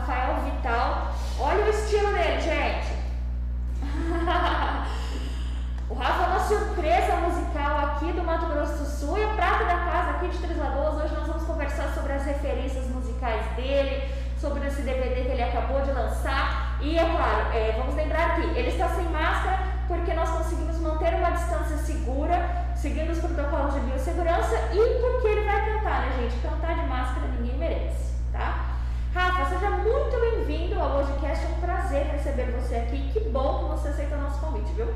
Rafael Vital. Olha o estilo dele, gente. o Rafa é uma surpresa musical aqui do Mato Grosso do Sul e a prata da casa aqui de Três Lagoas. Hoje nós vamos conversar sobre as referências musicais dele, sobre esse DVD que ele acabou de lançar. E é claro, é, vamos lembrar que ele está sem máscara porque nós conseguimos manter uma distância segura, seguindo os protocolos de biossegurança e porque ele vai cantar, né, gente? Cantar de máscara ninguém merece, tá? Rafa, seja muito bem-vindo ao podcast. É um prazer receber você aqui. Que bom que você aceitou o nosso convite, viu?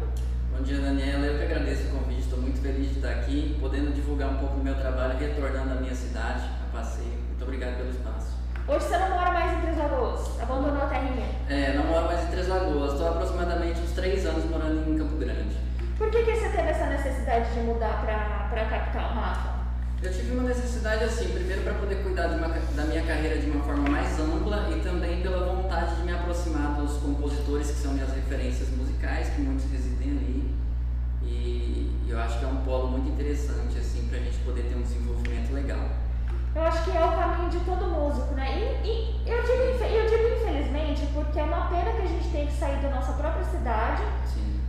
Bom dia, Daniela. Eu que agradeço o convite. Estou muito feliz de estar aqui, podendo divulgar um pouco do meu trabalho, retornando à minha cidade, a passeio. Muito obrigado pelo espaço. Hoje você não mora mais em Três Lagoas? Abandonou a terrinha? É, não moro mais em Três Lagoas. Estou aproximadamente uns três anos morando em Campo Grande. Por que, que você teve essa necessidade de mudar para a capital, Rafa? Eu tive uma necessidade assim, primeiro para poder cuidar uma, da minha carreira de uma forma mais ampla e também pela vontade de me aproximar dos compositores que são minhas referências musicais, que muitos residem ali. E eu acho que é um polo muito interessante assim para a gente poder ter um desenvolvimento legal. Eu acho que é o caminho de todo músico, né? E, e eu, digo, eu digo infelizmente porque é uma pena que a gente tem que sair da nossa própria cidade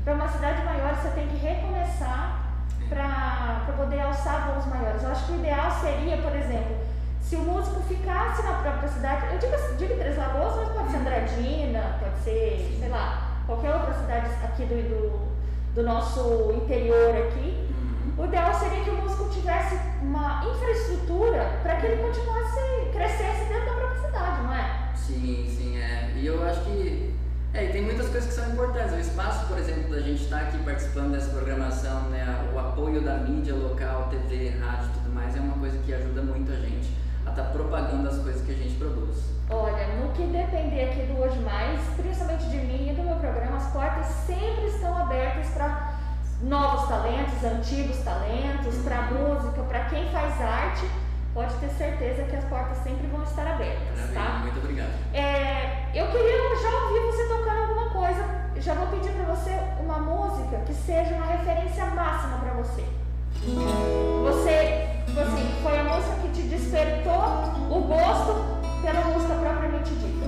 para uma cidade maior, você tem que recomeçar para poder alçar voos maiores. Eu acho que o ideal seria, por exemplo, se o músico ficasse na própria cidade, eu digo, digo Três Lagoas, mas pode ser Andradina, pode ser, sei lá, qualquer outra cidade aqui do, do, do nosso interior aqui. Uhum. O ideal seria que o músico tivesse uma infraestrutura para que ele continuasse, crescesse dentro da própria cidade, não é? Sim, sim, é. E eu acho que é, e tem muitas coisas que são importantes. O espaço, por exemplo, da gente estar tá aqui participando dessa programação, né, o apoio da mídia local, TV, rádio e tudo mais, é uma coisa que ajuda muito a gente a estar tá propagando as coisas que a gente produz. Olha, no que depender aqui do Hoje Mais, principalmente de mim e do meu programa, as portas sempre estão abertas para novos talentos, antigos talentos, para música, para quem faz arte pode ter certeza que as portas sempre vão estar abertas, Maravilha, tá? Muito obrigado. É, eu queria já ouvir você tocando alguma coisa. Já vou pedir para você uma música que seja uma referência máxima para você. Você, assim, foi a música que te despertou o gosto pela música propriamente dita.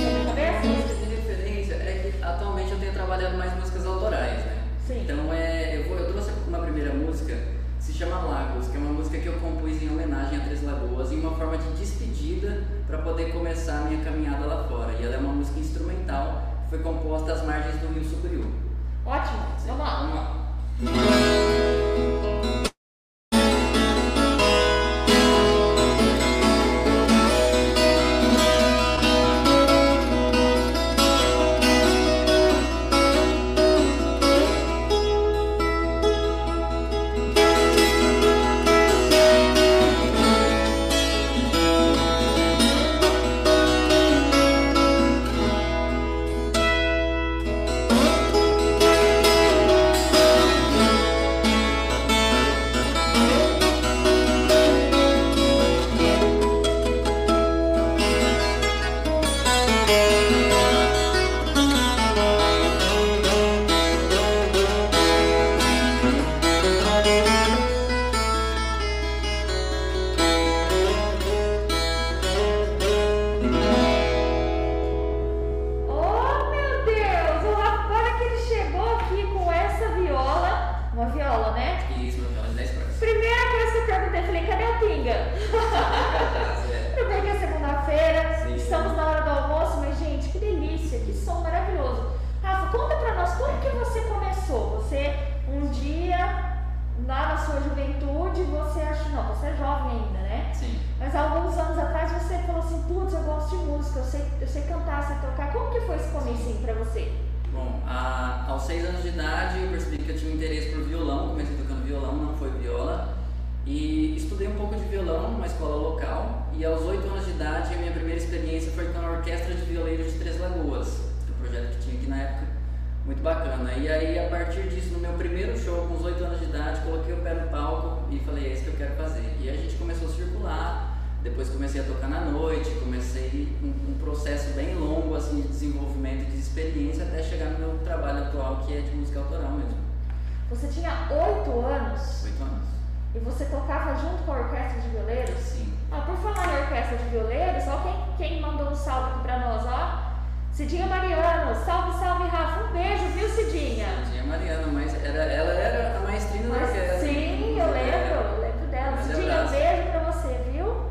A música de referência é que atualmente eu tenho trabalhado mais músicas autorais, né? Sim. Então é, eu, vou, eu trouxe uma primeira música se chama Lagos, que é uma música que eu compus em homenagem a Três Lagoas, em uma forma de despedida para poder começar a minha caminhada lá fora. E ela é uma música instrumental, que foi composta às margens do Rio Sucuriú. Ótimo, vamos lá. Vamos lá. lá na sua juventude, você acha, não, você é jovem ainda, né? Sim. Mas alguns anos atrás você falou assim, putz, eu gosto de música, eu sei, eu sei cantar, sei tocar. Como que foi esse começo para você? Bom, a, aos seis anos de idade eu percebi que eu tinha interesse por violão, comecei tocando violão, não foi viola. E estudei um pouco de violão numa escola local e aos oito anos de idade a minha primeira experiência foi com a Orquestra de Violeiros de Três Lagoas, um projeto que tinha aqui na época muito bacana. E aí, a partir disso, no meu primeiro show, com os 8 anos de idade, coloquei o pé no palco e falei, é isso que eu quero fazer. E a gente começou a circular, depois comecei a tocar na noite, comecei um, um processo bem longo assim, de desenvolvimento, de experiência, até chegar no meu trabalho atual, que é de música autoral mesmo. Você tinha 8 anos? 8 anos. E você tocava junto com a orquestra de violeiros? Sim. Ah, por falar em orquestra de violeiros, ó quem, quem mandou um salve aqui pra nós, ó. Cidinha Mariano, salve, salve, Rafa. Um beijo, viu, Cidinha? Cidinha Mariano, mas era, ela era a maestrina da orquestra. Sim, eu lembro, eu lembro dela. Mas Cidinha, um beijo pra você, viu?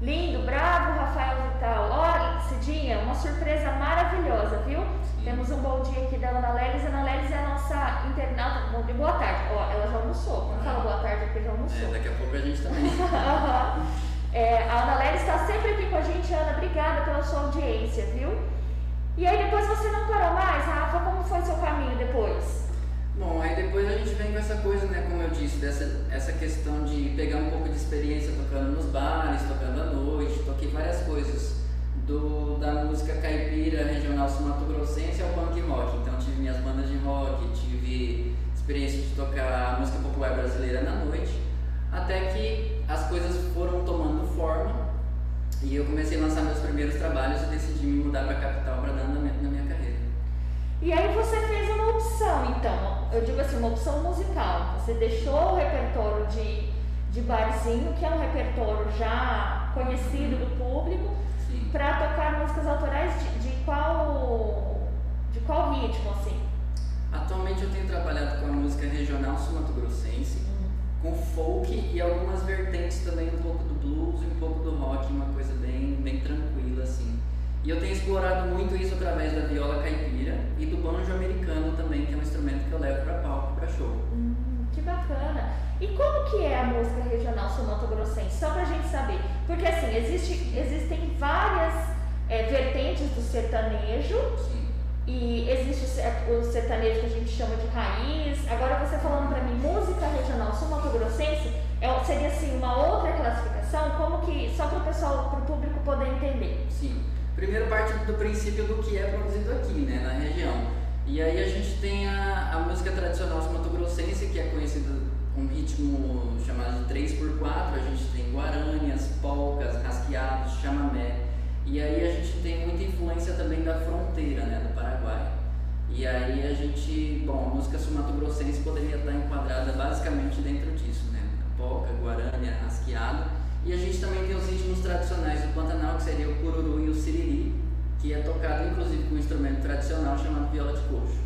Lindo, bravo, Rafael Vital. Ó, Cidinha, uma surpresa maravilhosa, viu? Sim. Temos um bom dia aqui da Ana Lelis. Ana Lelis é a nossa internauta. Bom dia, boa tarde. Ó, ela já almoçou. Não fala boa tarde porque já almoçou. É, daqui a pouco a gente também. é, a Ana Lelis está sempre aqui com a gente. Ana, obrigada pela sua audiência, viu? E aí depois você não parou mais, Rafa? Como foi seu caminho depois? Bom, aí depois a gente vem com essa coisa, né, como eu disse, dessa essa questão de pegar um pouco de experiência tocando nos bares, tocando à noite, toquei várias coisas. Do, da música caipira regional sumatogrossense ao punk rock. Então tive minhas bandas de rock, tive experiência de tocar música popular brasileira na noite, até que as coisas foram tomando forma e eu comecei a lançar meus primeiros trabalhos e decidi me mudar para a capital para dar minha, na minha carreira. E aí você fez uma opção, então, eu digo assim, uma opção musical. Você deixou o repertório de, de barzinho, que é um repertório já conhecido do público, para tocar músicas autorais de, de qual de qual ritmo, assim? Atualmente eu tenho trabalhado com a música regional sumatogrossense, com folk e algumas vertentes também, um pouco do blues e um pouco do rock, uma coisa bem, bem tranquila assim. E eu tenho explorado muito isso através da viola caipira e do banjo americano também, que é um instrumento que eu levo para palco, para show. Hum, que bacana! E como que é a música regional somatogrossense? Só pra gente saber. Porque assim, existe, existem várias é, vertentes do sertanejo. Sim e existe o sertanejo que a gente chama de raiz. Agora você falando para mim, música regional sul-mato-grossense, é, seria assim uma outra classificação, como que, só para o pessoal, para o público poder entender. Sim. Primeiro parte do princípio do que é produzido aqui, né, na região. E aí a gente tem a, a música tradicional sul-mato-grossense, que é conhecida um ritmo chamado de 3x4, a gente tem guarânias, polcas, rasqueados, chamamé, e aí a gente tem muita influência também da fronteira, né, do Paraguai. E aí a gente, bom, a música sumato-grossense poderia estar enquadrada basicamente dentro disso, né? Poca, guarani, rasqueado. E a gente também tem os ritmos tradicionais do Pantanal, que seria o cururu e o siriri, que é tocado inclusive com um instrumento tradicional chamado viola de coxo.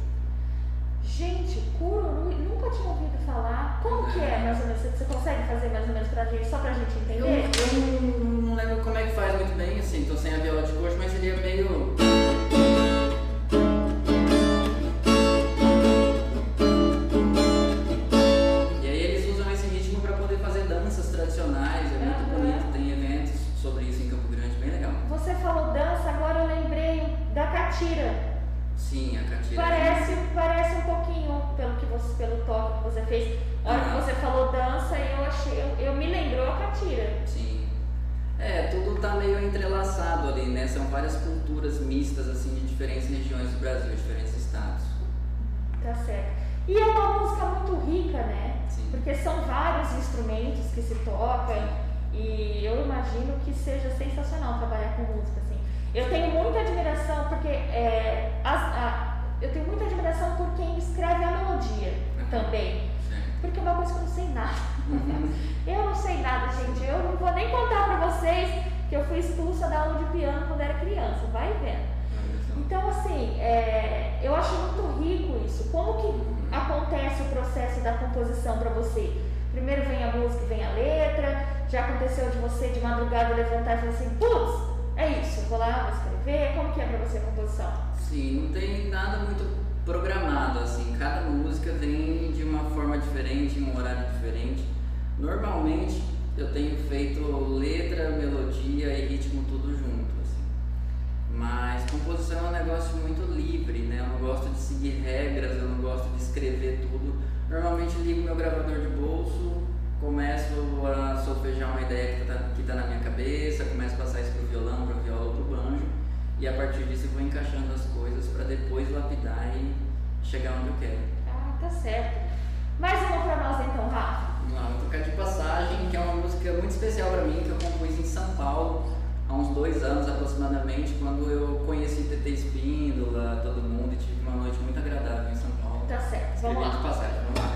Gente, cururu, nunca tinha ouvido falar. Como é. que é, mais ou menos? Você consegue fazer mais ou menos pra gente, só pra gente entender? Eu, eu não lembro como é que faz muito bem, assim, tô sem a viola de coxo, mas seria meio... E aí eles usam esse ritmo pra poder fazer danças tradicionais, é muito uhum. bonito, tem eventos sobre isso em Campo Grande, bem legal. Você falou dança, agora eu lembrei da catira. Sim, a catira. Parece, pelo toque que você fez. A hora ah. que você falou dança, eu achei, eu, eu me lembrou a catira. Sim. É, tudo tá meio entrelaçado ali, né? São várias culturas mistas assim de diferentes regiões do Brasil, diferentes estados. Tá certo. E é uma música muito rica, né? Sim. Porque são vários instrumentos que se tocam e eu imagino que seja sensacional trabalhar com música assim. Eu tenho muita admiração porque é, as, a, eu tenho muita admiração por quem escreve a melodia também. Porque é uma coisa que eu não sei nada. Uhum. Eu não sei nada, gente. Eu não vou nem contar pra vocês que eu fui expulsa da aula de piano quando era criança. Vai vendo. Então, assim, é, eu acho muito rico isso. Como que uhum. acontece o processo da composição para você? Primeiro vem a música, vem a letra. Já aconteceu de você de madrugada levantar e falar assim, putz, é isso, vou lá, vou escrever. Como que é para você a composição? Sim, não tem nada muito programado, assim. Cada música vem de uma forma diferente, em um horário diferente. Normalmente eu tenho feito letra, melodia e ritmo tudo junto, assim. Mas composição é um negócio muito livre, né? Eu não gosto de seguir regras, eu não gosto de escrever tudo. Normalmente ligo meu gravador de bolso, começo a solfejar uma ideia que está que tá na minha cabeça, começo a passar isso para o violão, para viola, para o banjo, e a partir disso eu vou encaixando as coisas para depois lapidar e chegar onde eu quero. Ah, tá certo. Mais uma para nós então, Rafa. Vamos vou tocar de passagem, que é uma música muito especial para mim, que eu compus em São Paulo há uns dois anos aproximadamente, quando eu conheci TT Espíndola, todo mundo, e tive uma noite muito agradável em São Paulo. Tá certo, vamos Escrevi lá. de passagem, vamos lá.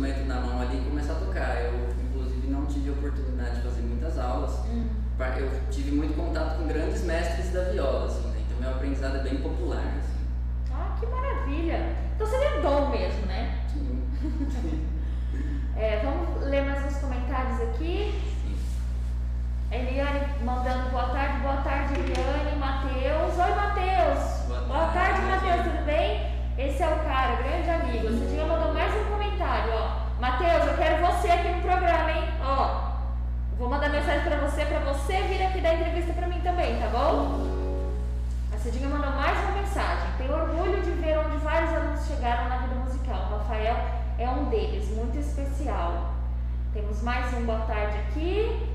instrumento na mão ali e começar a tocar. Eu, inclusive, não tive a oportunidade de fazer muitas aulas. Uhum. Eu tive muito contato com grandes mestres da viola, assim, né? Então, meu aprendizado é bem popular, assim. Ah, que maravilha! Então, você é dom mesmo, né? Sim. Sim. é, vamos ler mais uns comentários aqui. Eliane mandando boa tarde, boa tarde, Eliane, Matheus. Oi, Matheus! Boa, tarde, tarde Matheus, tudo bem? Esse é o cara, grande amigo. Você tinha mandado mais um comentário, ó. Matheus, eu quero você aqui no programa, hein? Ó, vou mandar mensagem para você, para você vir aqui dar entrevista para mim também, tá bom? A Cidinha mandou mais uma mensagem. Tenho orgulho de ver onde vários alunos chegaram na vida musical. O Rafael é um deles, muito especial. Temos mais um boa tarde aqui.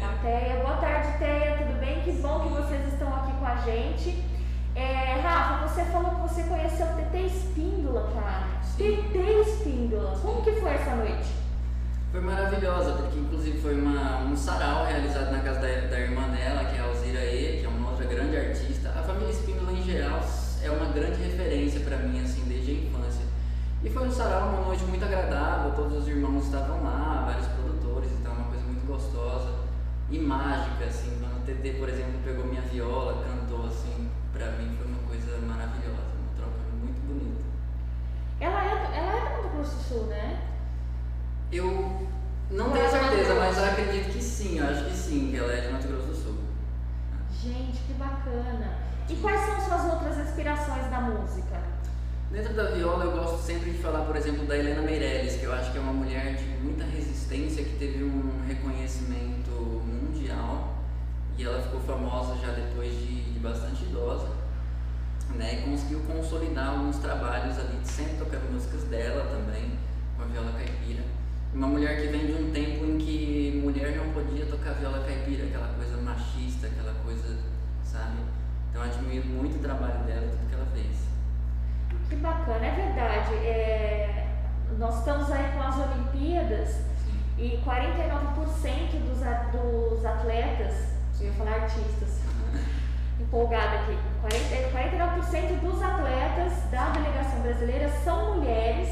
Boa tarde, Teia. Teia. Boa tarde, Teia. Tudo bem? Que bom que vocês estão aqui com a gente. É, Rafa, você falou que você conheceu o TT Espíndola, cara. TT Espíndola, como que foi essa noite? Foi maravilhosa, porque inclusive foi uma, um sarau realizado na casa da, da irmã dela, que é a Alzira E, que é uma outra grande artista. A família Espíndola, em geral, é uma grande referência para mim, assim, desde a infância. E foi um sarau, uma noite muito agradável, todos os irmãos estavam lá, vários produtores, então é uma coisa muito gostosa e mágica, assim. Quando o TT, por exemplo, pegou minha viola, cantou, assim, para mim foi uma coisa maravilhosa, uma troca muito bonita. Ela é, ela é do Mato Grosso do Sul, né? Eu não Ou tenho é certeza, mas eu acredito que sim, eu acho que sim, que ela é de Mato Grosso do Sul. Gente, que bacana! E quais são suas outras inspirações da música? Dentro da viola, eu gosto sempre de falar, por exemplo, da Helena Meirelles, que eu acho que é uma mulher de muita resistência, que teve um reconhecimento mundial e ela ficou famosa já depois de, de bastante idosa, né? E conseguiu consolidar alguns trabalhos ali, sempre tocando músicas dela também, com a viola caipira. Uma mulher que vem de um tempo em que mulher não podia tocar viola caipira, aquela coisa machista, aquela coisa, sabe? Então admiro muito o trabalho dela e tudo que ela fez. Que bacana, é verdade. É... Nós estamos aí com as Olimpíadas Sim. e 49% dos, a... dos atletas eu ia falar artistas. Empolgada aqui. 40, 49% dos atletas da delegação brasileira são mulheres.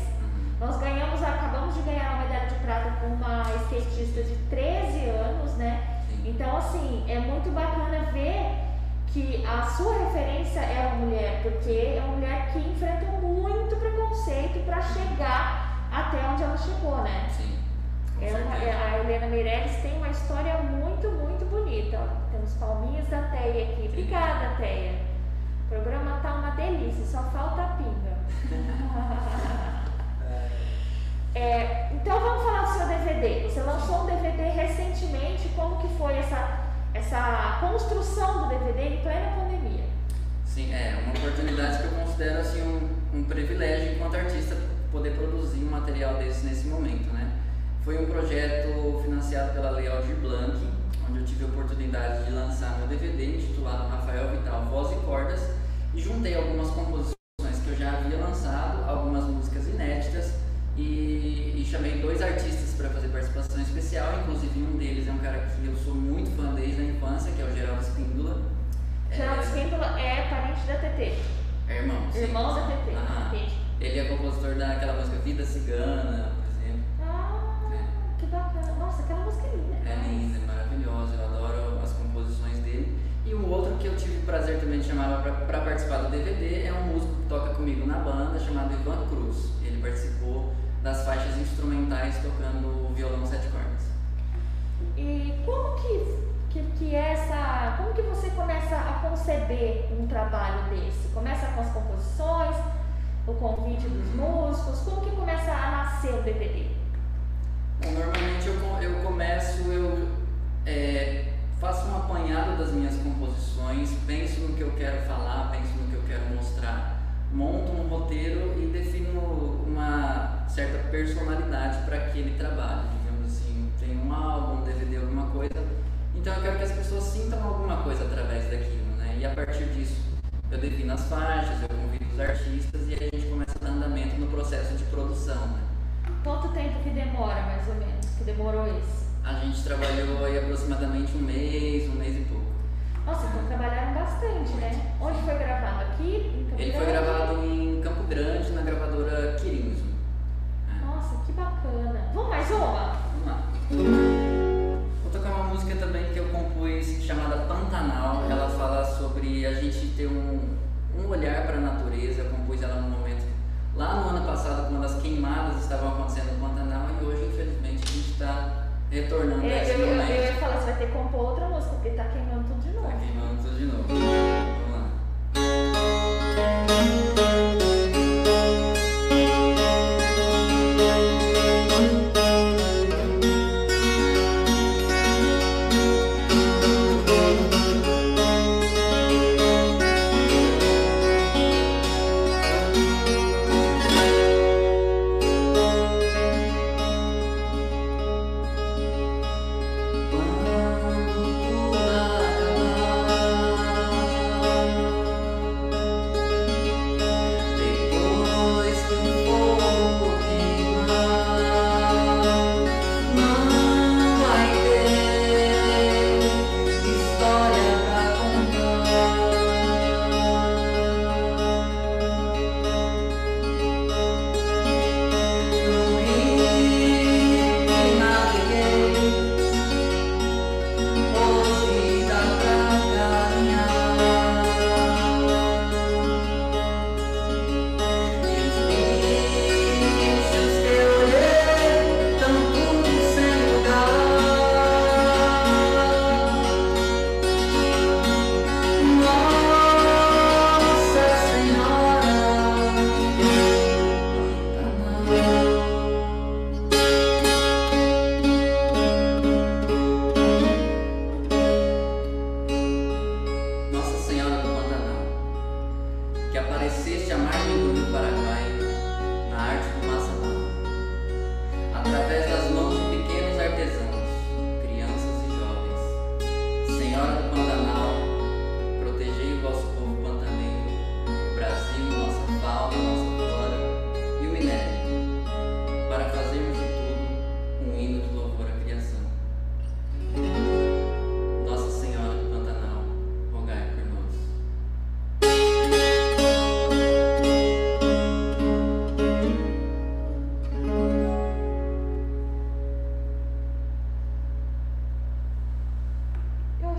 Nós ganhamos, acabamos de ganhar uma medalha de prata com uma skatista de 13 anos, né? Então, assim, é muito bacana ver que a sua referência é uma mulher, porque é uma mulher que enfrenta muito preconceito para chegar até onde ela chegou, né? Sim. É Ela, é, a Helena Meirelles tem uma história muito, muito bonita. Ó. Temos palminhas da Teia aqui. Obrigada, Teia. O programa tá uma delícia, só falta a pinga. É, então vamos falar do seu DVD. Você lançou um DVD recentemente, como que foi essa, essa construção do DVD em plena pandemia? Sim, é uma oportunidade que eu considero assim, um, um privilégio enquanto artista poder produzir um material desse nesse momento. Né? Foi um projeto financiado pela Lei Aldir Blanc, onde eu tive a oportunidade de lançar meu DVD intitulado Rafael Vital Voz e Cordas e juntei algumas composições que eu já havia lançado, algumas músicas inéditas e, e chamei dois artistas para fazer participação especial, inclusive um deles é um cara que eu sou muito fã desde a infância, que é o Geraldo Espíndola. Geraldo é, Espíndola é parente da TT. É irmão. Sim. Irmão da TT. Ah, ele é compositor daquela música Vida Cigana, nossa, aquela música é linda. É linda, é maravilhosa. Eu adoro as composições dele. E o outro que eu tive o prazer também de chamar para participar do DVD é um músico que toca comigo na banda chamado Ivan Cruz. Ele participou das faixas instrumentais tocando violão sete cordas. E como que, que, que essa. Como que você começa a conceber um trabalho desse? Começa com as composições, o convite dos músicos, como que começa a nascer o DVD? Bom, normalmente eu, eu começo, eu é, faço um apanhado das minhas composições, penso no que eu quero falar, penso no que eu quero mostrar, monto um roteiro e defino uma certa personalidade para aquele trabalho, digamos assim. Tem um álbum, um DVD, alguma coisa. Então eu quero que as pessoas sintam alguma coisa através daquilo, né? E a partir disso eu defino as faixas, eu convido os artistas e a gente começa a dar andamento no processo de produção, né? Quanto tempo que demora, mais ou menos, que demorou isso? A gente trabalhou aí aproximadamente um mês, um mês e pouco. Nossa, então trabalharam bastante, né? Onde foi gravado? Aqui? Em Campo Ele foi gravado em Campo Grande, na gravadora Quirinzo. É. Nossa, que bacana. Vamos mais uma? Vamos lá. Vou tocar uma música também que eu compus chamada Pantanal. Ela fala sobre a gente ter um, um olhar para a natureza. Eu compus ela no momento lá no ano passado, quando as queimadas estavam acontecendo no Pantanal, e hoje, infelizmente, a gente está retornando é, a esse eu. Eu, eu ia falar, você vai ter que compor outra música, porque está queimando tudo de novo. Está queimando tudo de novo. Vamos lá.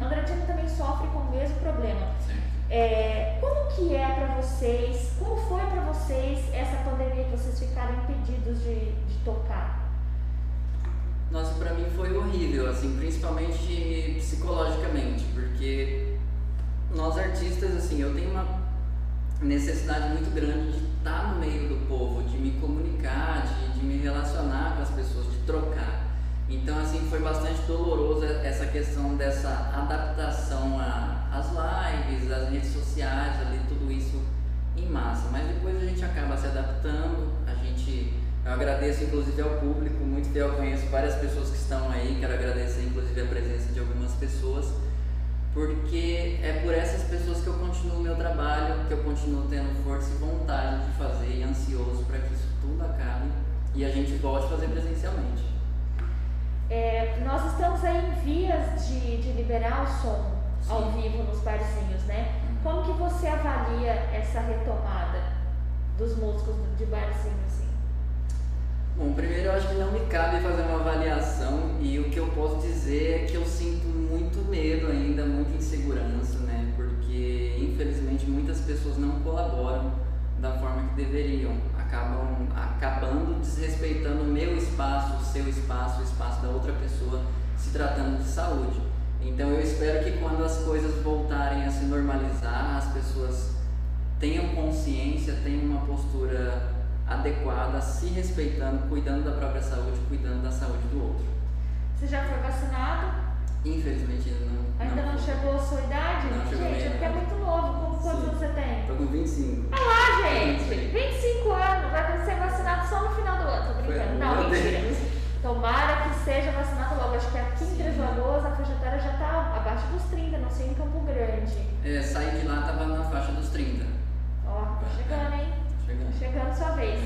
Andradina também sofre com o mesmo problema. É, como que é para vocês, como foi para vocês essa pandemia que vocês ficaram impedidos de, de tocar? Nossa, para mim foi horrível, assim, principalmente psicologicamente, porque nós artistas, assim, eu tenho uma necessidade muito grande de estar no meio do povo, de me comunicar, de, de me relacionar com as pessoas, de trocar. Então, assim, foi bastante doloroso essa questão dessa adaptação às lives, às redes sociais, ali, tudo isso em massa. Mas depois a gente acaba se adaptando, a gente eu agradeço inclusive ao público, muito fiel, conheço várias pessoas que estão aí, quero agradecer inclusive a presença de algumas pessoas, porque é por essas pessoas que eu continuo o meu trabalho, que eu continuo tendo força e vontade de fazer e ansioso para que isso tudo acabe e a gente volte a fazer presencialmente. É, nós estamos aí em vias de, de liberar o som Sim. ao vivo nos barzinhos, né? Uhum. Como que você avalia essa retomada dos músicos de barzinhos? Bom, primeiro eu acho que não me cabe fazer uma avaliação e o que eu posso dizer é que eu sinto muito medo ainda, muita insegurança, né? Porque infelizmente muitas pessoas não colaboram da forma que deveriam, acabam acabando desrespeitando o meu espaço, o seu espaço, o espaço da outra pessoa, se tratando de saúde. Então eu espero que quando as coisas voltarem a se normalizar, as pessoas tenham consciência, tenham uma postura adequada, se respeitando, cuidando da própria saúde, cuidando da saúde do outro. Você já foi vacinado? Infelizmente ainda não. Ainda não, não chegou a sua idade? Não, gente, é porque é muito novo. Quantos anos você tem? Tô com 25. Ah lá, gente! 25 anos, vai ser vacinado só no final do ano, tô brincando. Não, mentira. Tomara que seja vacinado logo. Acho que aqui em Três Lagoas a faixa etária já tá abaixo dos 30, não sei em Campo Grande. É, saí de lá, tava na faixa dos 30. Ó, tá chegando, hein? Chegando. Chegando sua vez.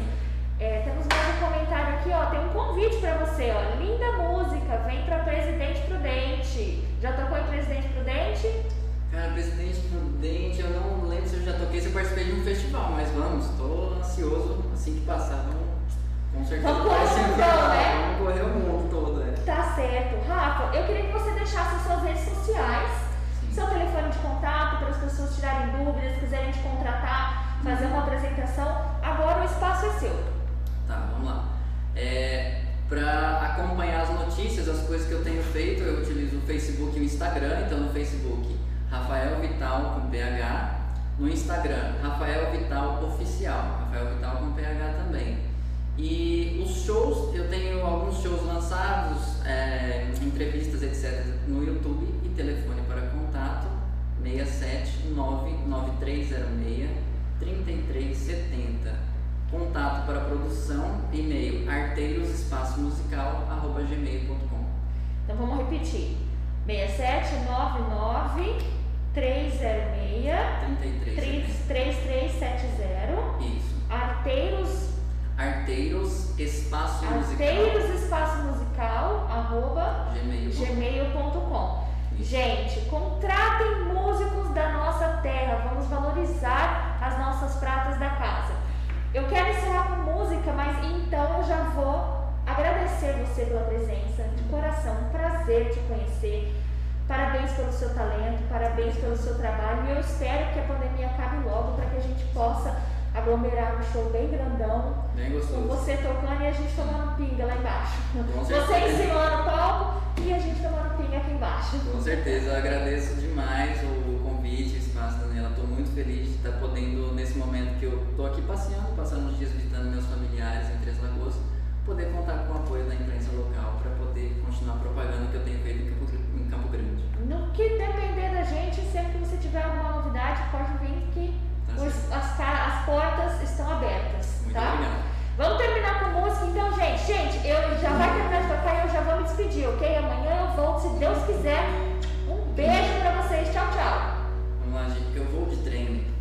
É, temos mais um comentário aqui, ó. Tem um convite para você, ó. Linda música, vem para Presidente Prudente. Já tocou em Presidente Prudente? Cara, Presidente Prudente, eu não lembro se eu já toquei, se eu participei de um festival, mas vamos, tô ansioso assim que passar, vamos. Com certeza vamos correr o mundo, né? Vamos correr o mundo todo, né? Tá certo. Rafa, eu queria que você deixasse suas redes sociais, Sim. seu telefone de contato para as pessoas tirarem dúvidas, quiserem te contratar fazer uma apresentação. Agora o espaço é seu. Vamos lá. É, para acompanhar as notícias, as coisas que eu tenho feito, eu utilizo o Facebook e o Instagram. Então, no Facebook, Rafael Vital com PH. No Instagram, Rafael Vital Oficial. Rafael Vital com PH também. E os shows, eu tenho alguns shows lançados, é, entrevistas, etc., no YouTube e telefone para contato 6799306 3370. Contato para produção, e-mail arteirosespaçomusical.gmail.com Então vamos repetir. 6799 306 3370. Isso. Arteiros Arteiros Espaço Musical. Arteiros Espaço Musical arroba gmail.com. Gente, contratem músicos da nossa terra. Vamos valorizar as nossas pratas da casa. Eu quero encerrar com música, mas então eu já vou agradecer você pela presença, de coração, um prazer te conhecer. Parabéns pelo seu talento, parabéns pelo seu trabalho e eu espero que a pandemia acabe logo para que a gente possa aglomerar um show bem grandão. Bem gostoso. Com você tocando e a gente tomando pinga lá embaixo. Você ensinando o palco e a gente tomando pinga aqui embaixo. Com certeza, eu agradeço demais o muito feliz de estar podendo, nesse momento que eu estou aqui passeando, passando os dias visitando meus familiares em Três Lagoas, poder contar com o apoio da imprensa local para poder continuar propagando o que eu tenho feito em Campo, em Campo, Grande. No que depender da gente, sempre que você tiver alguma novidade, pode vir que tá os, as, as, portas estão abertas. Muito tá? obrigado. Vamos terminar com música então, gente. Gente, eu já vai terminar de tocar e eu já vou me despedir, ok? Amanhã eu volto, se Deus quiser. Um beijo personagem, porque eu vou de trem, né?